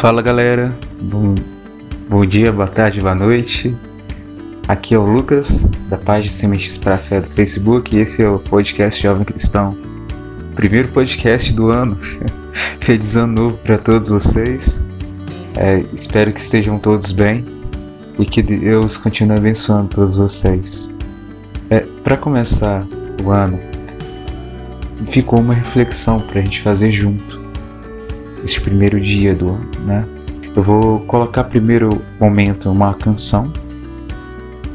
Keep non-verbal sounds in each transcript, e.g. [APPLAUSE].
Fala galera, bom, bom dia, boa tarde, boa noite. Aqui é o Lucas, da página Sementes para a Fé do Facebook, e esse é o podcast Jovem Cristão. Primeiro podcast do ano. [LAUGHS] Feliz ano novo para todos vocês. É, espero que estejam todos bem e que Deus continue abençoando todos vocês. É, para começar o ano, ficou uma reflexão para a gente fazer junto esse primeiro dia do ano, né? Eu vou colocar primeiro momento uma canção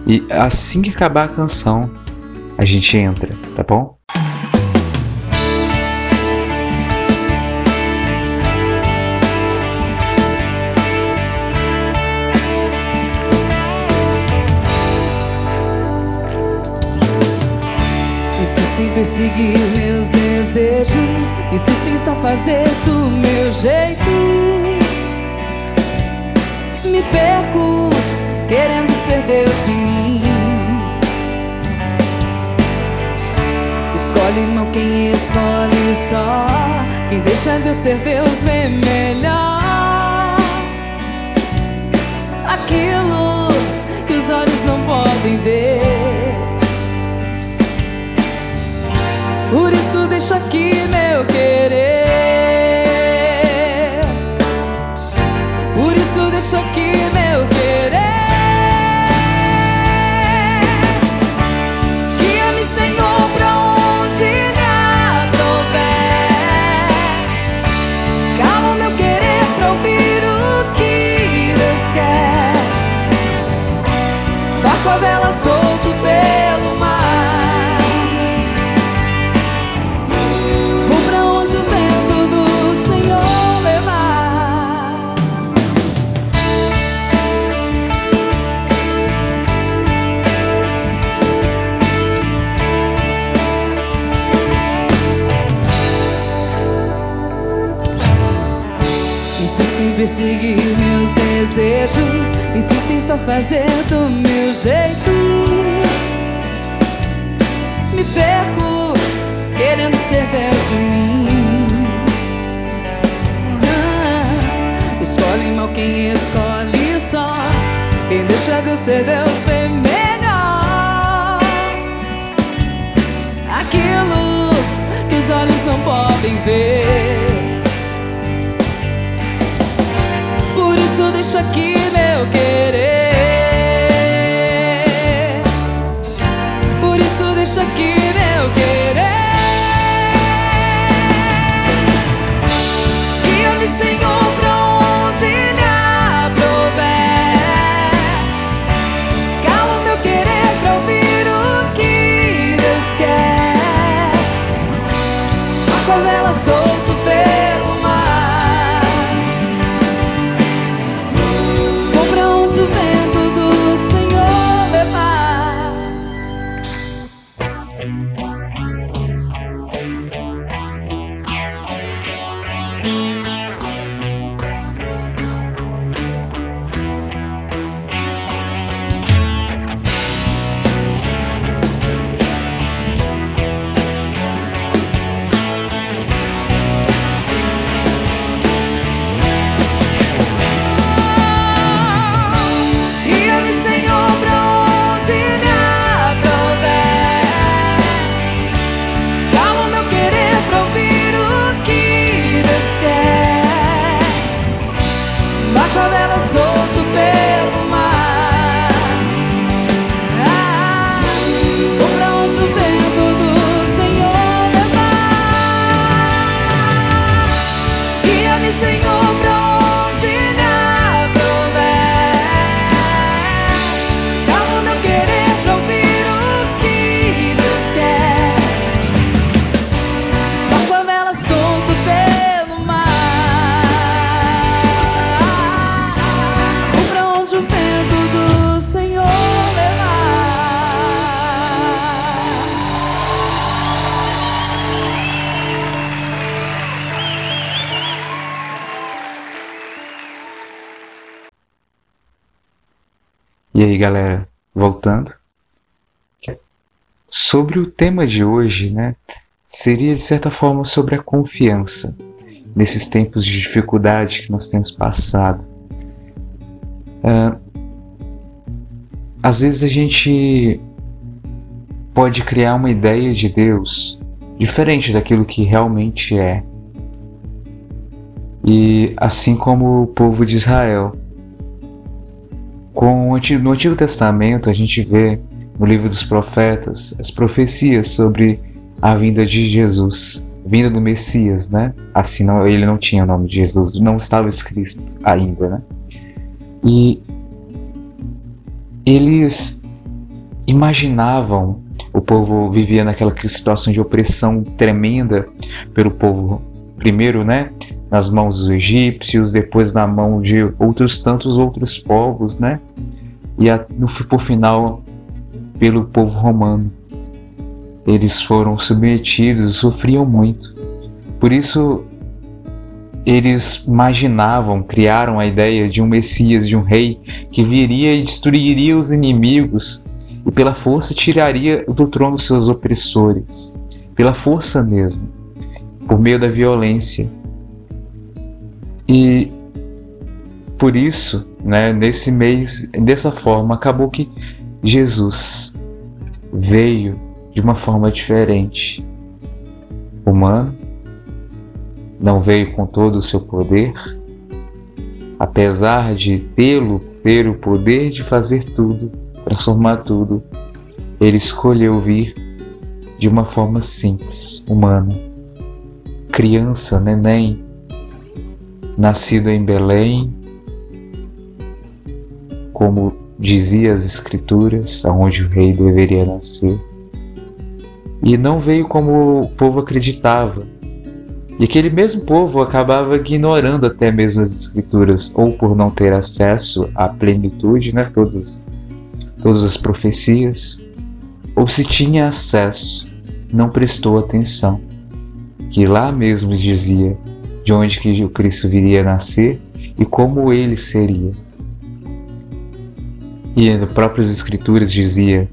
e assim que acabar a canção a gente entra, tá bom? Perseguir meus desejos, insistem só fazer do meu jeito. Me perco querendo ser Deus de mim. Escolhe mal quem escolhe só. Quem deixa Deus ser Deus vê melhor. Aquilo que os olhos não podem ver. Deixa aqui meu querer. Fazer aí galera, voltando. sobre o tema de hoje, né, seria de certa forma sobre a confiança nesses tempos de dificuldade que nós temos passado. Uh, às vezes a gente pode criar uma ideia de Deus diferente daquilo que realmente é. E assim como o povo de Israel. Com no Antigo Testamento a gente vê no livro dos profetas as profecias sobre a vinda de Jesus, vinda do Messias, né? Assim não, ele não tinha o nome de Jesus, não estava escrito ainda, né? E eles imaginavam o povo vivia naquela situação de opressão tremenda pelo povo, primeiro, né, nas mãos dos egípcios, depois na mão de outros tantos outros povos, né, e a, no, por final pelo povo romano. Eles foram submetidos e sofriam muito. Por isso eles imaginavam, criaram a ideia de um Messias, de um rei que viria e destruiria os inimigos e pela força tiraria do trono seus opressores, pela força mesmo, por meio da violência. E por isso, né, nesse mês, dessa forma, acabou que Jesus veio de uma forma diferente, humano, não veio com todo o seu poder, apesar de tê-lo ter o poder de fazer tudo, transformar tudo, ele escolheu vir de uma forma simples, humana. Criança, neném, nascido em Belém, como dizia as escrituras, aonde o rei deveria nascer. E não veio como o povo acreditava. E aquele mesmo povo acabava ignorando até mesmo as escrituras, ou por não ter acesso à plenitude, né, todas as todas as profecias, ou se tinha acesso, não prestou atenção, que lá mesmo dizia de onde que o Cristo viria a nascer e como ele seria. E nas próprias escrituras dizia: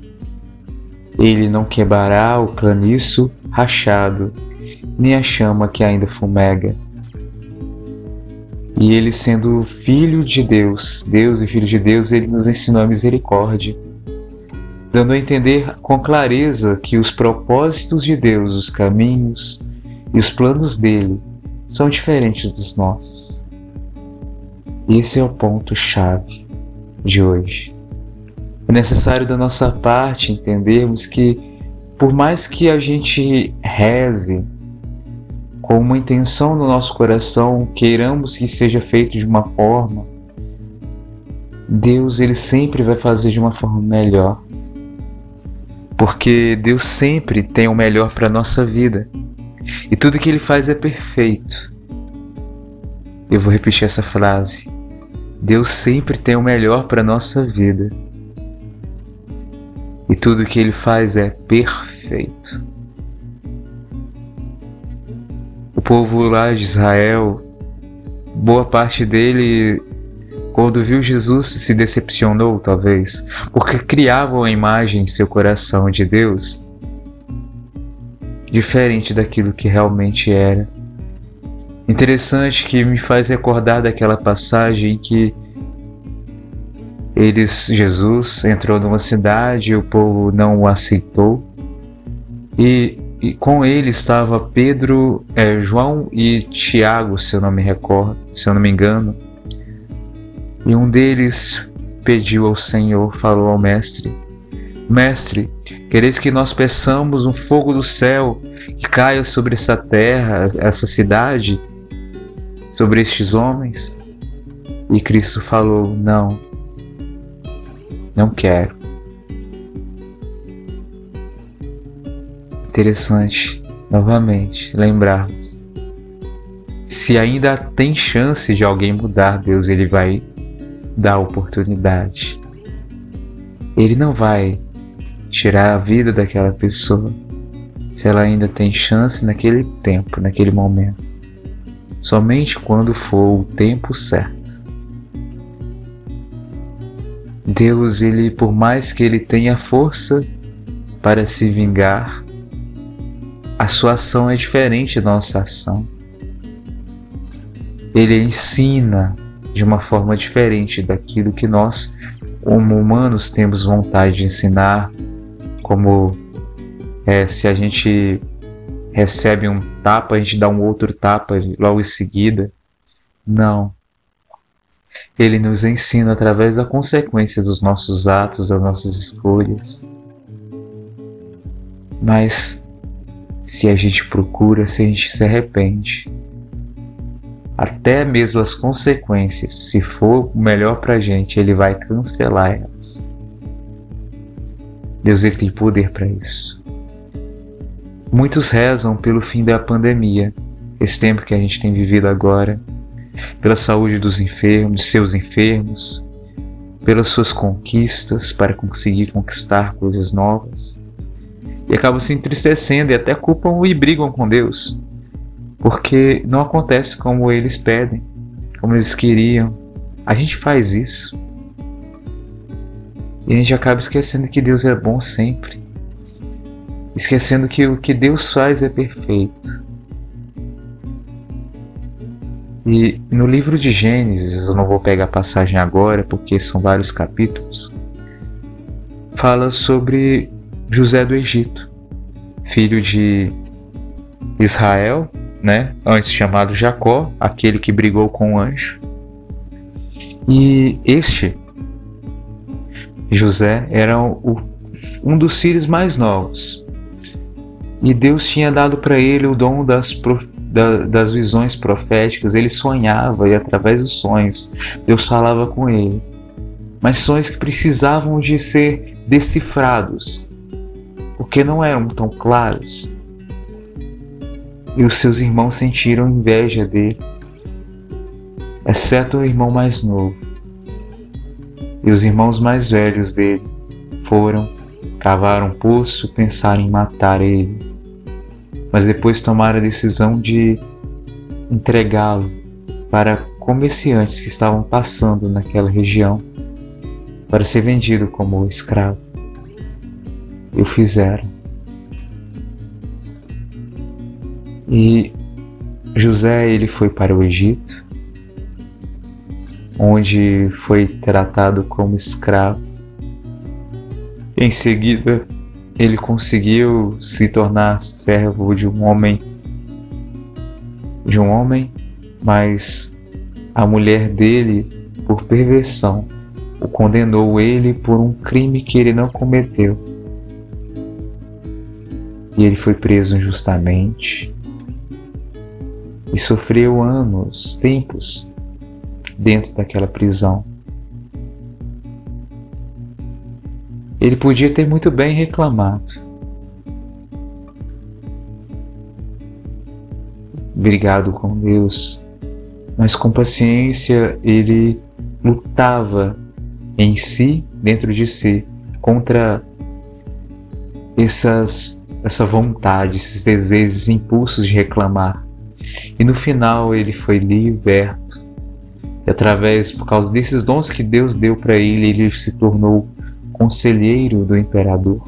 Ele não quebrará o caniço rachado, nem a chama que ainda fumega. E ele, sendo filho de Deus, Deus e filho de Deus, ele nos ensinou a misericórdia, dando a entender com clareza que os propósitos de Deus, os caminhos e os planos dele são diferentes dos nossos. Esse é o ponto-chave de hoje. É necessário da nossa parte entendermos que, por mais que a gente reze, com uma intenção no nosso coração, queiramos que seja feito de uma forma, Deus ele sempre vai fazer de uma forma melhor. Porque Deus sempre tem o melhor para nossa vida. E tudo que ele faz é perfeito. Eu vou repetir essa frase. Deus sempre tem o melhor para nossa vida. E tudo que ele faz é perfeito. o povo lá de Israel, boa parte dele, quando viu Jesus, se decepcionou, talvez, porque criavam a imagem em seu coração de Deus diferente daquilo que realmente era. Interessante que me faz recordar daquela passagem que eles, Jesus entrou numa cidade, o povo não o aceitou e e com ele estava Pedro, é, João e Tiago, se eu não me recordo, se eu não me engano. E um deles pediu ao Senhor, falou ao mestre: Mestre, quereis que nós peçamos um fogo do céu que caia sobre essa terra, essa cidade, sobre estes homens? E Cristo falou: Não, não quero. interessante, novamente, lembrarmos. Se ainda tem chance de alguém mudar, Deus ele vai dar oportunidade. Ele não vai tirar a vida daquela pessoa se ela ainda tem chance naquele tempo, naquele momento. Somente quando for o tempo certo. Deus, ele por mais que ele tenha força para se vingar, a sua ação é diferente da nossa ação. Ele ensina de uma forma diferente daquilo que nós, como humanos, temos vontade de ensinar, como é, se a gente recebe um tapa, a gente dá um outro tapa logo em seguida. Não. Ele nos ensina através da consequência dos nossos atos, das nossas escolhas. Mas se a gente procura, se a gente se arrepende, até mesmo as consequências, se for melhor para a gente, ele vai cancelar elas. Deus ele tem poder para isso. Muitos rezam pelo fim da pandemia, esse tempo que a gente tem vivido agora, pela saúde dos enfermos, seus enfermos, pelas suas conquistas para conseguir conquistar coisas novas. E acabam se entristecendo e até culpam e brigam com Deus, porque não acontece como eles pedem, como eles queriam. A gente faz isso. A gente acaba esquecendo que Deus é bom sempre. Esquecendo que o que Deus faz é perfeito. E no livro de Gênesis, eu não vou pegar a passagem agora porque são vários capítulos, fala sobre José do Egito, filho de Israel, né, antes chamado Jacó, aquele que brigou com o anjo. E este José era o, um dos filhos mais novos. E Deus tinha dado para ele o dom das, da, das visões proféticas. Ele sonhava e, através dos sonhos, Deus falava com ele. Mas sonhos que precisavam de ser decifrados, porque não eram tão claros. E os seus irmãos sentiram inveja dele, exceto o irmão mais novo. E os irmãos mais velhos dele foram, cavaram um poço, pensaram em matar ele mas depois tomaram a decisão de entregá-lo para comerciantes que estavam passando naquela região para ser vendido como escravo. E o fizeram. E José ele foi para o Egito, onde foi tratado como escravo. Em seguida, ele conseguiu se tornar servo de um homem de um homem, mas a mulher dele, por perversão, o condenou ele por um crime que ele não cometeu. E ele foi preso injustamente e sofreu anos, tempos dentro daquela prisão. Ele podia ter muito bem reclamado. Brigado com Deus, mas com paciência ele lutava em si, dentro de si, contra essas, essa vontade, esses desejos, impulsos de reclamar. E no final ele foi liberto. E através, por causa desses dons que Deus deu para ele, ele se tornou conselheiro do imperador.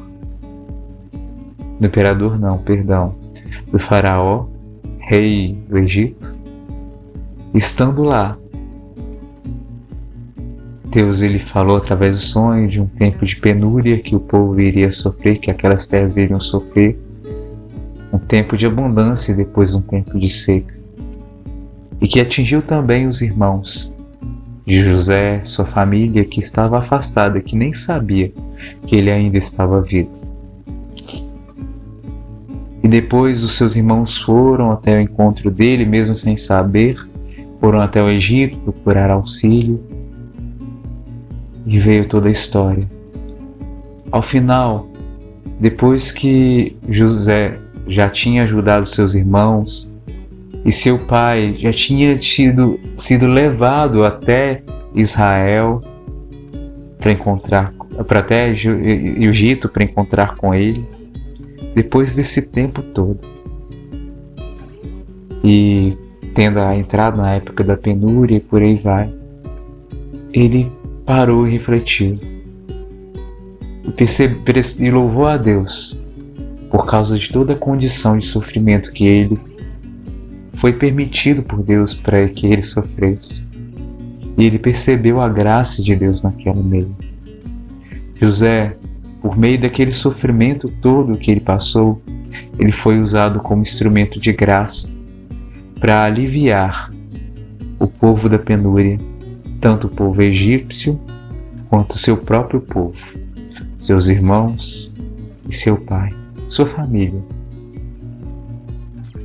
Do imperador não, perdão, do faraó, rei do Egito. Estando lá, Deus ele falou através do sonho de um tempo de penúria que o povo iria sofrer, que aquelas terras iriam sofrer, um tempo de abundância e depois um tempo de seca, e que atingiu também os irmãos de José, sua família que estava afastada, que nem sabia que ele ainda estava vivo. E depois os seus irmãos foram até o encontro dele, mesmo sem saber, foram até o Egito procurar auxílio. E veio toda a história. Ao final, depois que José já tinha ajudado seus irmãos, e seu pai já tinha tido, sido levado até Israel para encontrar, para até Egito para encontrar com ele, depois desse tempo todo. E tendo entrado na época da penúria e por aí vai, ele parou e refletiu. O e louvou a Deus por causa de toda a condição de sofrimento que ele foi permitido por Deus para que ele sofresse. E ele percebeu a graça de Deus naquele meio. José, por meio daquele sofrimento todo que ele passou, ele foi usado como instrumento de graça para aliviar o povo da penúria, tanto o povo egípcio quanto o seu próprio povo, seus irmãos e seu pai, sua família.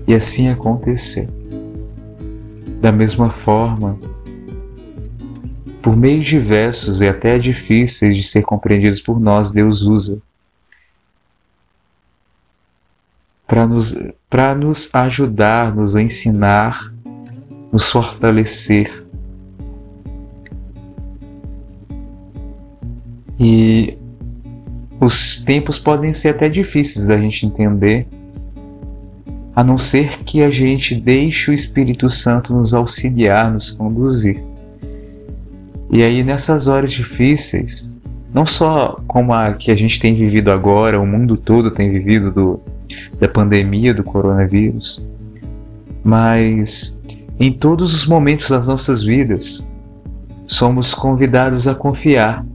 E assim aconteceu. Da mesma forma, por meios diversos e até difíceis de ser compreendidos por nós, Deus usa para nos, nos ajudar, nos ensinar, nos fortalecer. E os tempos podem ser até difíceis da gente entender, a não ser que a gente deixe o Espírito Santo nos auxiliar, nos conduzir. E aí, nessas horas difíceis, não só como a que a gente tem vivido agora, o mundo todo tem vivido do, da pandemia do coronavírus, mas em todos os momentos das nossas vidas, somos convidados a confiar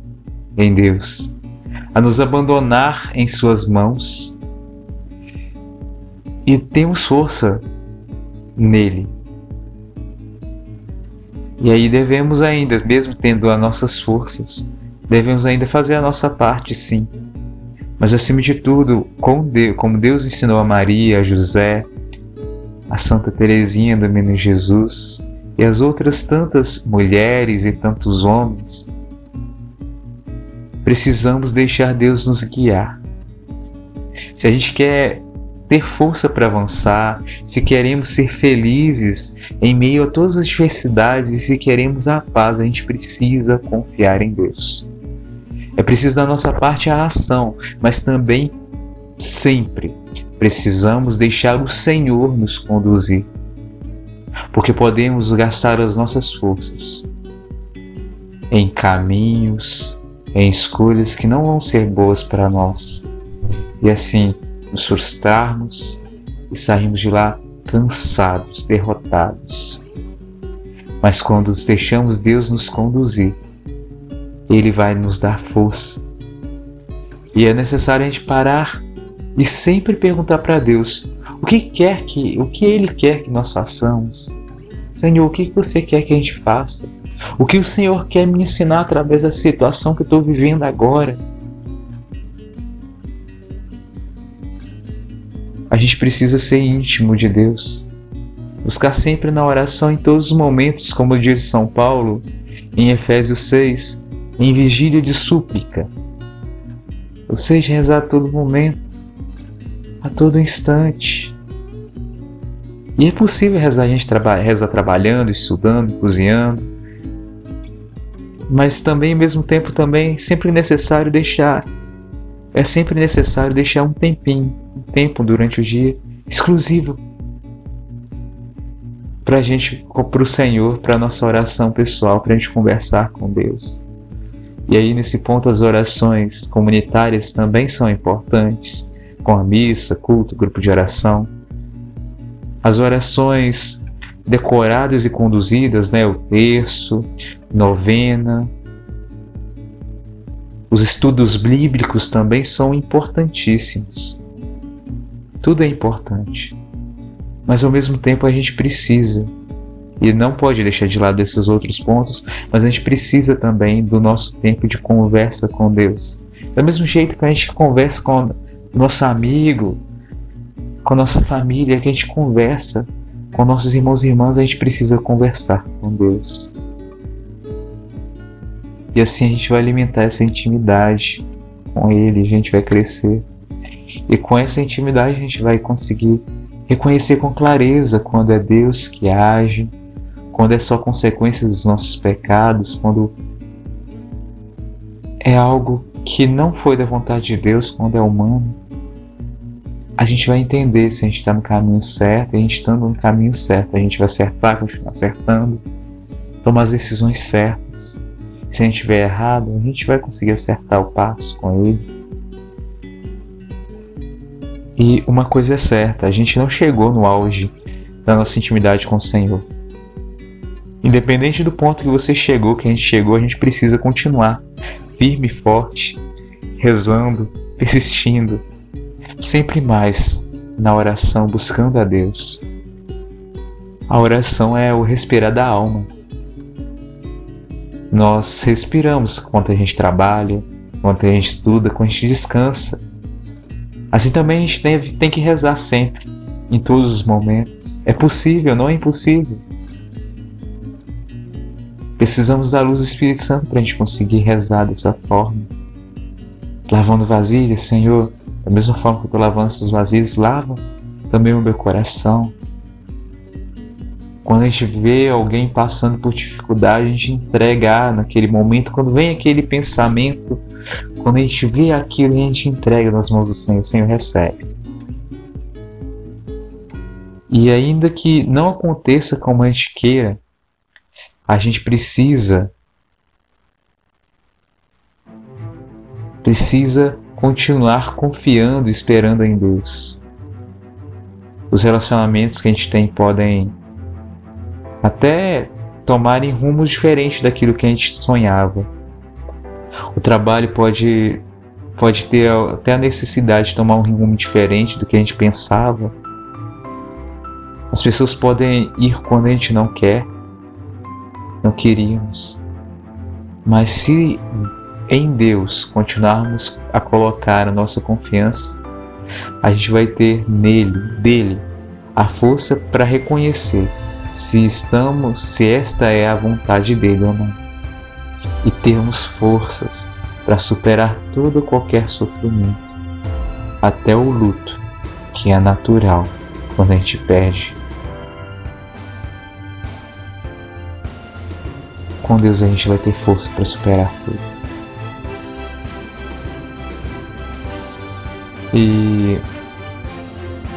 em Deus, a nos abandonar em Suas mãos e temos força nele e aí devemos ainda, mesmo tendo as nossas forças, devemos ainda fazer a nossa parte, sim. Mas acima de tudo, como Deus ensinou a Maria, a José, a Santa Teresinha do Menino Jesus e as outras tantas mulheres e tantos homens, precisamos deixar Deus nos guiar. Se a gente quer ter força para avançar, se queremos ser felizes em meio a todas as diversidades e se queremos a paz, a gente precisa confiar em Deus. É preciso da nossa parte a ação, mas também sempre precisamos deixar o Senhor nos conduzir, porque podemos gastar as nossas forças em caminhos, em escolhas que não vão ser boas para nós. E assim, nos frustrarmos e sairmos de lá cansados, derrotados. Mas quando deixamos Deus nos conduzir, Ele vai nos dar força. E é necessário a gente parar e sempre perguntar para Deus o que quer que, o que Ele quer que nós façamos. Senhor, o que você quer que a gente faça? O que o Senhor quer me ensinar através da situação que eu estou vivendo agora? A gente precisa ser íntimo de Deus. Buscar sempre na oração em todos os momentos, como diz São Paulo em Efésios 6, em vigília de súplica. Ou seja, rezar a todo momento, a todo instante. E é possível rezar a gente traba reza trabalhando, estudando, cozinhando. Mas também, ao mesmo tempo, também sempre necessário deixar é sempre necessário deixar um tempinho, um tempo durante o dia exclusivo para a gente, para o Senhor, para nossa oração pessoal, para a gente conversar com Deus. E aí, nesse ponto, as orações comunitárias também são importantes, com a missa, culto, grupo de oração. As orações decoradas e conduzidas, né, o terço, novena, os estudos bíblicos também são importantíssimos. Tudo é importante. Mas ao mesmo tempo a gente precisa, e não pode deixar de lado esses outros pontos, mas a gente precisa também do nosso tempo de conversa com Deus. Do mesmo jeito que a gente conversa com nosso amigo, com nossa família, que a gente conversa com nossos irmãos e irmãs, a gente precisa conversar com Deus. E assim a gente vai alimentar essa intimidade com Ele, a gente vai crescer. E com essa intimidade a gente vai conseguir reconhecer com clareza quando é Deus que age, quando é só consequência dos nossos pecados, quando é algo que não foi da vontade de Deus, quando é humano. A gente vai entender se a gente está no caminho certo, e a gente estando no caminho certo, a gente vai acertar, continuar acertando, tomar as decisões certas. Se a gente estiver errado, a gente vai conseguir acertar o passo com ele. E uma coisa é certa, a gente não chegou no auge da nossa intimidade com o Senhor. Independente do ponto que você chegou, que a gente chegou, a gente precisa continuar firme e forte, rezando, persistindo, sempre mais na oração, buscando a Deus. A oração é o respirar da alma. Nós respiramos quando a gente trabalha, quando a gente estuda, quando a gente descansa. Assim também a gente tem, tem que rezar sempre, em todos os momentos. É possível, não é impossível. Precisamos da luz do Espírito Santo para a gente conseguir rezar dessa forma. Lavando vasilhas, Senhor, da mesma forma que eu estou lavando essas vasilhas, lava também o meu coração. Quando a gente vê alguém passando por dificuldade, a gente entrega naquele momento. Quando vem aquele pensamento, quando a gente vê aquilo, a gente entrega nas mãos do Senhor, o Senhor recebe. E ainda que não aconteça como a gente queira, a gente precisa precisa continuar confiando esperando em Deus. Os relacionamentos que a gente tem podem até tomarem rumos diferentes daquilo que a gente sonhava. O trabalho pode pode ter até a necessidade de tomar um rumo diferente do que a gente pensava. As pessoas podem ir quando a gente não quer não queríamos. Mas se em Deus continuarmos a colocar a nossa confiança, a gente vai ter nele, dele, a força para reconhecer se estamos, se esta é a vontade dele ou não. E termos forças para superar todo qualquer sofrimento, até o luto, que é natural quando a gente perde Com Deus a gente vai ter força para superar tudo. E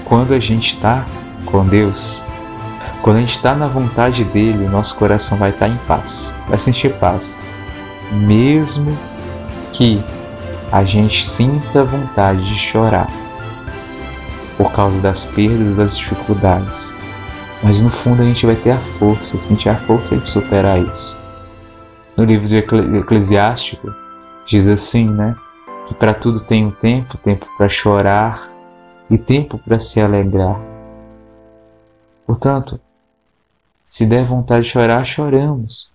quando a gente está com Deus, quando a gente está na vontade dele, o nosso coração vai estar tá em paz, vai sentir paz. Mesmo que a gente sinta vontade de chorar por causa das perdas, das dificuldades. Mas no fundo a gente vai ter a força, sentir a força de superar isso no livro de Eclesiástico, diz assim, né? Que para tudo tem um tempo, tempo para chorar e tempo para se alegrar. Portanto, se der vontade de chorar, choramos.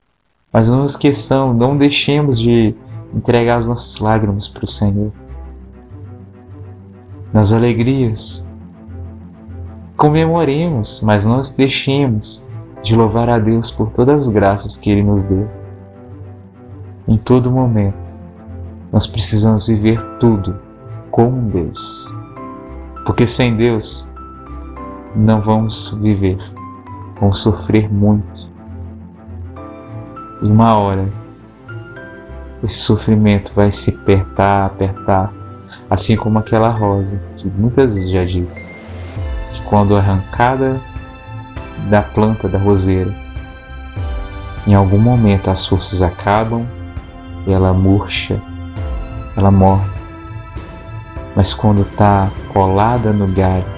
Mas não esqueçamos, não deixemos de entregar as nossas lágrimas para o Senhor. Nas alegrias, comemoremos, mas não deixemos de louvar a Deus por todas as graças que Ele nos deu em todo momento. Nós precisamos viver tudo com Deus. Porque sem Deus não vamos viver, vamos sofrer muito. E uma hora esse sofrimento vai se apertar, apertar, assim como aquela rosa que muitas vezes já disse que quando arrancada da planta da roseira, em algum momento as forças acabam e ela murcha, ela morre. Mas quando está colada no galho,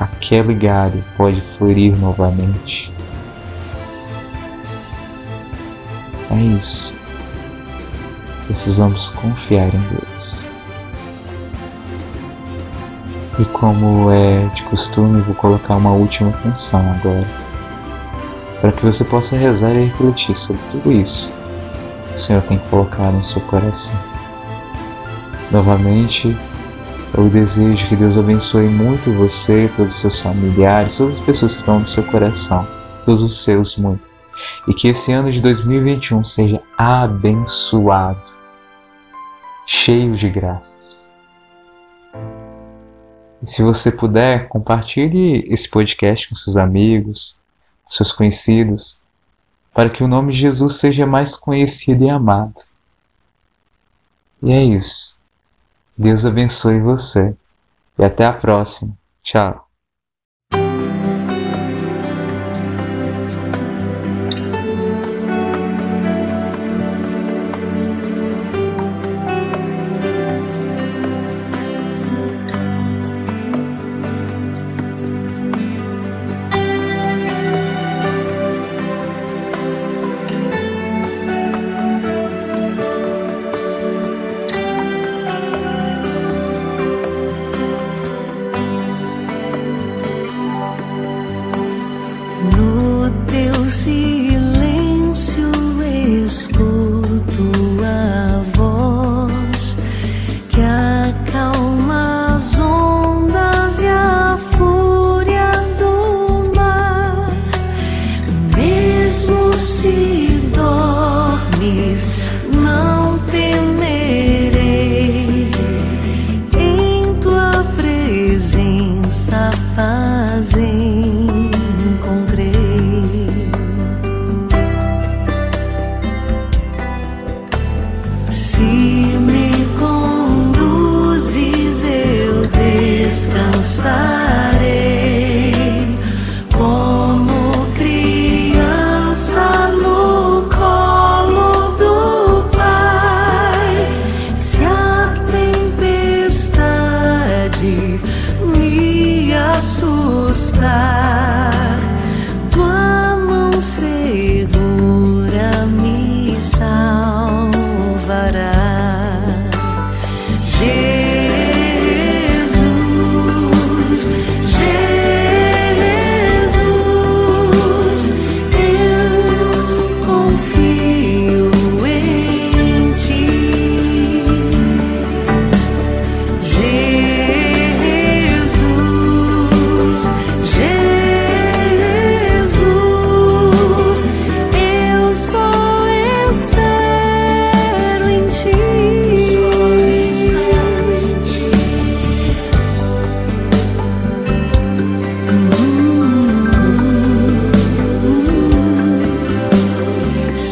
aquele galho pode florir novamente. É isso. Precisamos confiar em Deus. E como é de costume, vou colocar uma última canção agora, para que você possa rezar e refletir sobre tudo isso o Senhor tem colocado no seu coração. Novamente, eu desejo que Deus abençoe muito você, todos os seus familiares, todas as pessoas que estão no seu coração, todos os seus muito. E que esse ano de 2021 seja abençoado, cheio de graças. E se você puder, compartilhe esse podcast com seus amigos, seus conhecidos, para que o nome de Jesus seja mais conhecido e amado. E é isso. Deus abençoe você. E até a próxima. Tchau.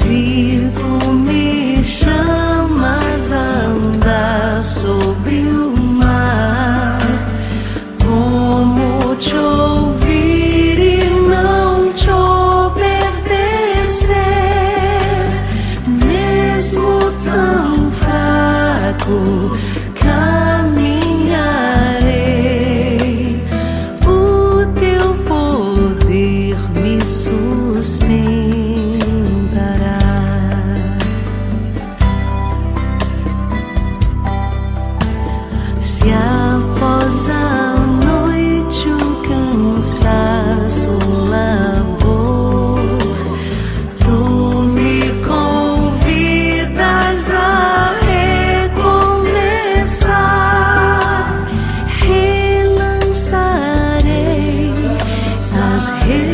see the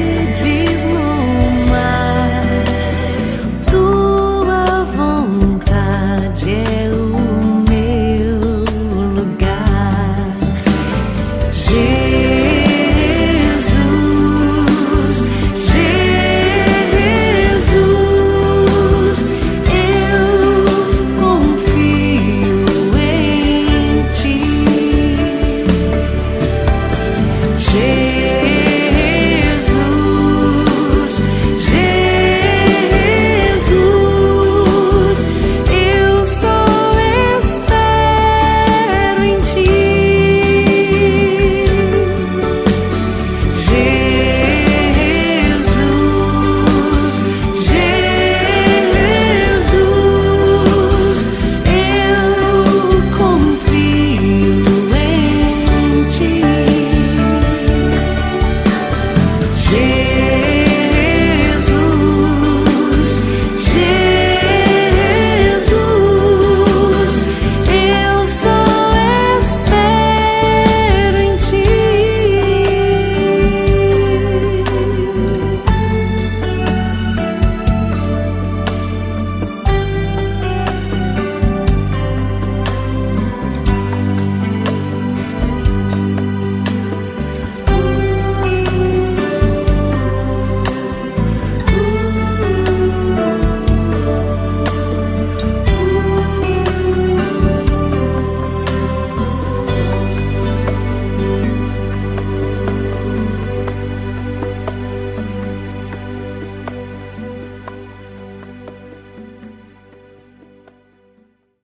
自己。